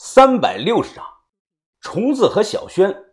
三百六十章，虫子和小轩。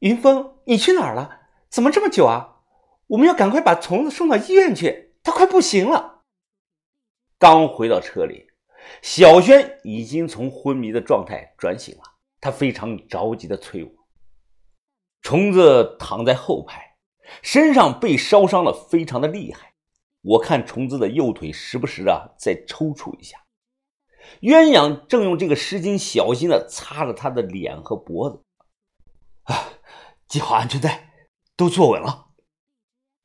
云峰，你去哪儿了？怎么这么久啊？我们要赶快把虫子送到医院去，他快不行了。刚回到车里，小轩已经从昏迷的状态转醒了，他非常着急的催我。虫子躺在后排，身上被烧伤的非常的厉害，我看虫子的右腿时不时啊在抽搐一下。鸳鸯正用这个湿巾小心的擦着他的脸和脖子，啊，系好安全带，都坐稳了。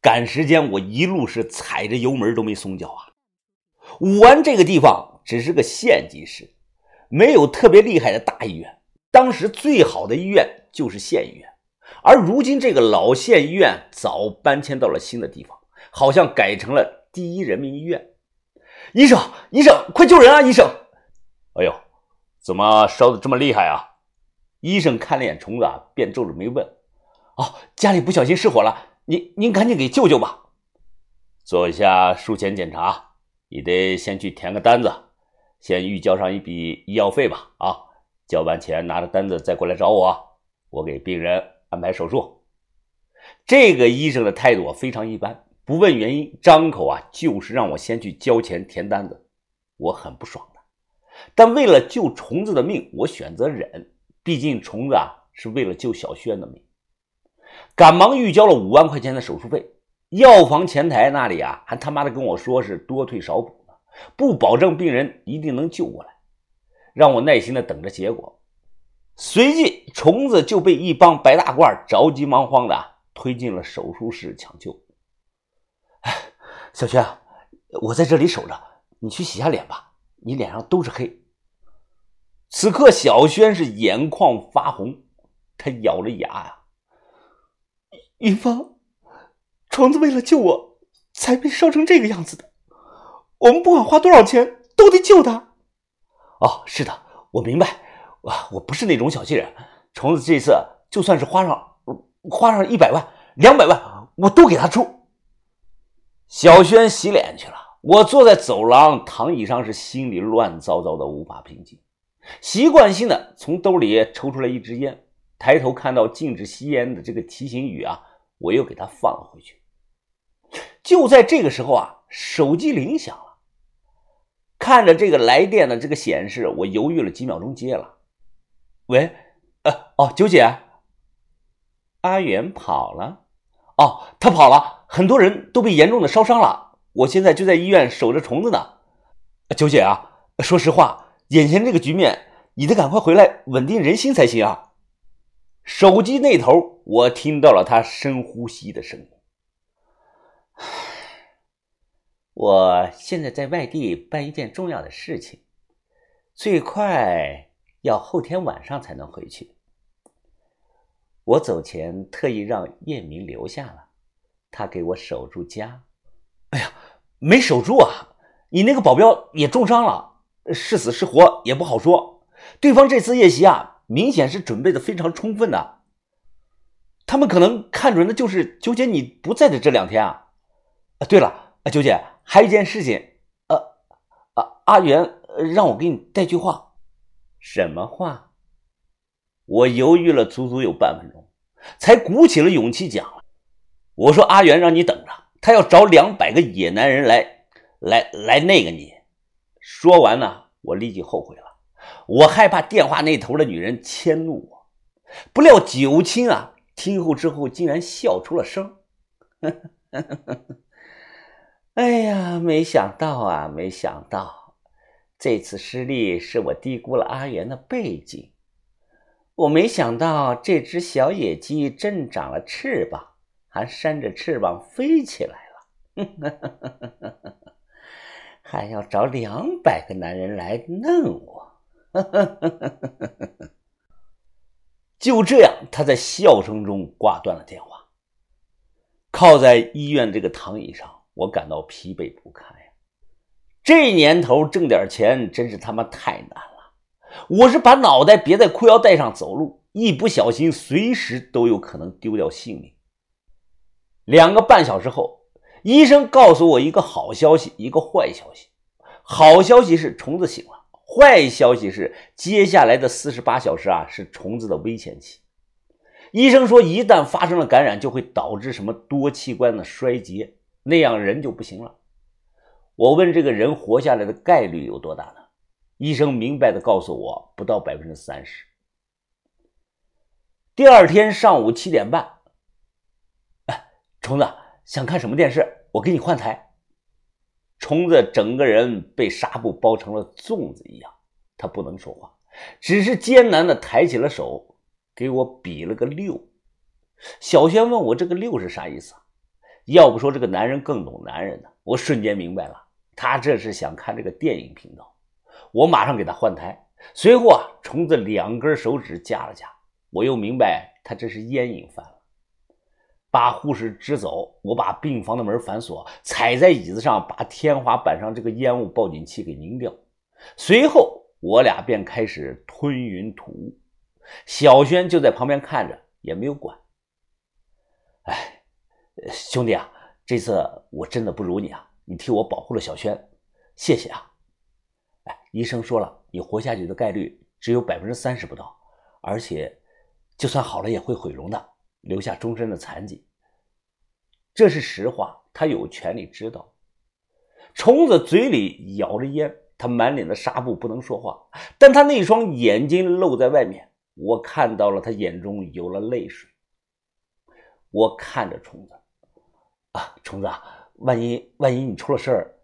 赶时间，我一路是踩着油门都没松脚啊。武安这个地方只是个县级市，没有特别厉害的大医院。当时最好的医院就是县医院，而如今这个老县医院早搬迁到了新的地方，好像改成了第一人民医院。医生，医生，快救人啊！医生。哎呦，怎么烧的这么厉害啊？医生看了眼虫子，便皱着眉问：“哦，家里不小心失火了，您您赶紧给救救吧。”做一下术前检查，你得先去填个单子，先预交上一笔医药费吧。啊，交完钱拿着单子再过来找我，我给病人安排手术。这个医生的态度非常一般，不问原因，张口啊就是让我先去交钱填单子，我很不爽。但为了救虫子的命，我选择忍。毕竟虫子啊是为了救小轩的命，赶忙预交了五万块钱的手术费。药房前台那里啊还他妈的跟我说是多退少补呢，不保证病人一定能救过来，让我耐心的等着结果。随即，虫子就被一帮白大褂着急忙慌的推进了手术室抢救。哎，小轩，我在这里守着，你去洗下脸吧。你脸上都是黑。此刻，小轩是眼眶发红，他咬着牙呀：“云芳，虫子为了救我才被烧成这个样子的。我们不管花多少钱，都得救他。”哦，是的，我明白。我我不是那种小气人。虫子这次就算是花上花上一百万、两百万，我都给他出。小轩洗脸去了。我坐在走廊躺椅上，是心里乱糟糟的，无法平静。习惯性的从兜里抽出来一支烟，抬头看到禁止吸烟的这个提醒语啊，我又给它放了回去。就在这个时候啊，手机铃响了。看着这个来电的这个显示，我犹豫了几秒钟，接了。喂，呃，哦，九姐，阿元跑了。哦，他跑了，很多人都被严重的烧伤了。我现在就在医院守着虫子呢，九姐啊，说实话，眼前这个局面，你得赶快回来稳定人心才行啊。手机那头，我听到了他深呼吸的声音。我现在在外地办一件重要的事情，最快要后天晚上才能回去。我走前特意让叶明留下了，他给我守住家。哎呀，没守住啊！你那个保镖也重伤了，是死是活也不好说。对方这次夜袭啊，明显是准备的非常充分的。他们可能看准的就是九姐你不在的这两天啊。啊，对了，啊九姐，还有一件事情，呃，啊阿元让我给你带句话。什么话？我犹豫了足足有半分钟，才鼓起了勇气讲了。我说阿元让你等着。他要找两百个野男人来，来来那个你。说完呢，我立即后悔了，我害怕电话那头的女人迁怒我。不料九卿啊，听后之后竟然笑出了声。哎呀，没想到啊，没想到，这次失利是我低估了阿元的背景。我没想到这只小野鸡真长了翅膀。还扇着翅膀飞起来了，还要找两百个男人来弄我，就这样，他在笑声中挂断了电话。靠在医院这个躺椅上，我感到疲惫不堪呀。这年头挣点钱真是他妈太难了。我是把脑袋别在裤腰带上走路，一不小心随时都有可能丢掉性命。两个半小时后，医生告诉我一个好消息，一个坏消息。好消息是虫子醒了，坏消息是，接下来的四十八小时啊，是虫子的危险期。医生说，一旦发生了感染，就会导致什么多器官的衰竭，那样人就不行了。我问这个人活下来的概率有多大呢？医生明白的告诉我，不到百分之三十。第二天上午七点半，虫子想看什么电视？我给你换台。虫子整个人被纱布包成了粽子一样，他不能说话，只是艰难的抬起了手，给我比了个六。小轩问我这个六是啥意思？要不说这个男人更懂男人呢，我瞬间明白了，他这是想看这个电影频道。我马上给他换台，随后啊，虫子两根手指夹了夹，我又明白他这是烟瘾犯。把护士支走，我把病房的门反锁，踩在椅子上，把天花板上这个烟雾报警器给拧掉。随后，我俩便开始吞云吐雾。小轩就在旁边看着，也没有管。哎，兄弟啊，这次我真的不如你啊！你替我保护了小轩，谢谢啊！哎，医生说了，你活下去的概率只有百分之三十不到，而且就算好了也会毁容的。留下终身的残疾，这是实话，他有权利知道。虫子嘴里咬着烟，他满脸的纱布，不能说话，但他那双眼睛露在外面，我看到了他眼中有了泪水。我看着虫子，啊，虫子，万一万一你出了事儿，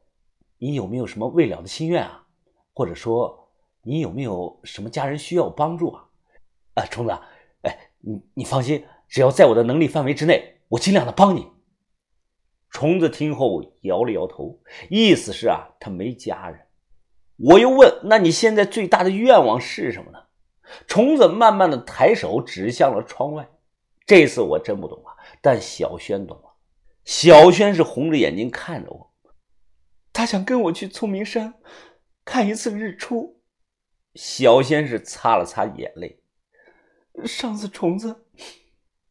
你有没有什么未了的心愿啊？或者说，你有没有什么家人需要帮助啊？啊，虫子，哎，你你放心。只要在我的能力范围之内，我尽量的帮你。虫子听后摇了摇头，意思是啊，他没家人。我又问：“那你现在最大的愿望是什么呢？”虫子慢慢的抬手指向了窗外。这次我真不懂啊，但小轩懂了。小轩是红着眼睛看着我，他想跟我去聪明山看一次日出。小轩是擦了擦眼泪。上次虫子。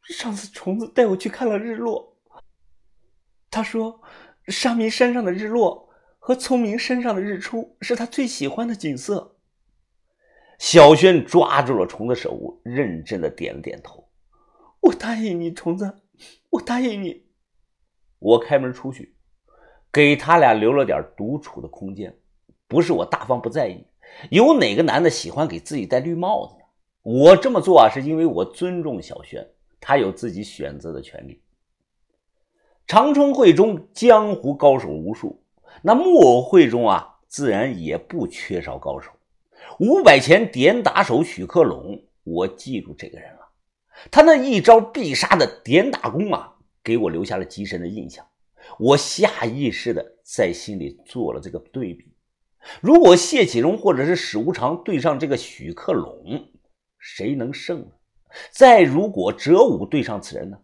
上次虫子带我去看了日落，他说沙弥山上的日落和聪明山上的日出是他最喜欢的景色。小轩抓住了虫子手，认真的点了点头。我答应你，虫子，我答应你。我开门出去，给他俩留了点独处的空间。不是我大方不在意，有哪个男的喜欢给自己戴绿帽子呢？我这么做啊，是因为我尊重小轩。他有自己选择的权利。长春会中江湖高手无数，那木偶会中啊，自然也不缺少高手。五百钱点打手许克龙，我记住这个人了。他那一招必杀的点打功啊，给我留下了极深的印象。我下意识的在心里做了这个对比：如果谢启荣或者是史无常对上这个许克龙，谁能胜呢？再如果哲武对上此人呢？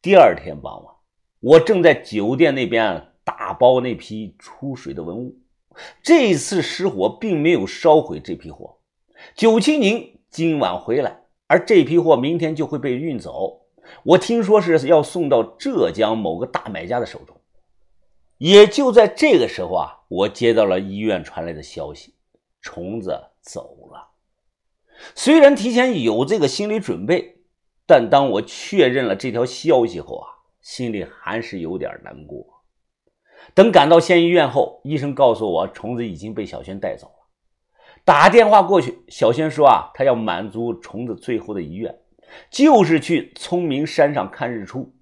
第二天傍晚，我正在酒店那边打包那批出水的文物。这次失火并没有烧毁这批货，九七宁今晚回来，而这批货明天就会被运走。我听说是要送到浙江某个大买家的手中。也就在这个时候啊，我接到了医院传来的消息：虫子走了。虽然提前有这个心理准备，但当我确认了这条消息后啊，心里还是有点难过。等赶到县医院后，医生告诉我，虫子已经被小轩带走了。打电话过去，小轩说啊，他要满足虫子最后的遗愿，就是去聪明山上看日出。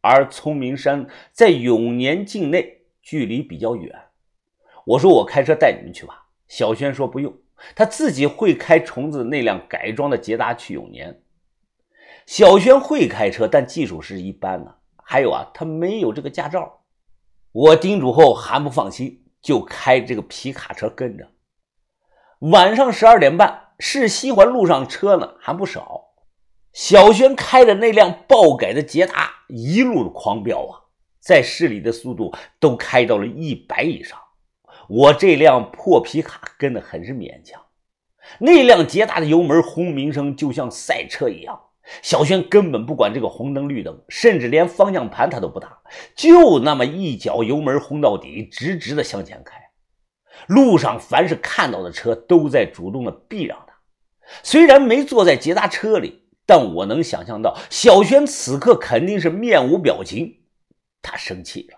而聪明山在永年境内，距离比较远。我说我开车带你们去吧。小轩说不用。他自己会开虫子那辆改装的捷达去永年。小轩会开车，但技术是一般的。还有啊，他没有这个驾照。我叮嘱后还不放心，就开这个皮卡车跟着。晚上十二点半，市西环路上车呢还不少。小轩开着那辆爆改的捷达一路狂飙啊，在市里的速度都开到了一百以上。我这辆破皮卡跟得很是勉强，那辆捷达的油门轰鸣声就像赛车一样。小轩根本不管这个红灯绿灯，甚至连方向盘他都不打，就那么一脚油门轰到底，直直的向前开。路上凡是看到的车都在主动的避让他。虽然没坐在捷达车里，但我能想象到小轩此刻肯定是面无表情，他生气了。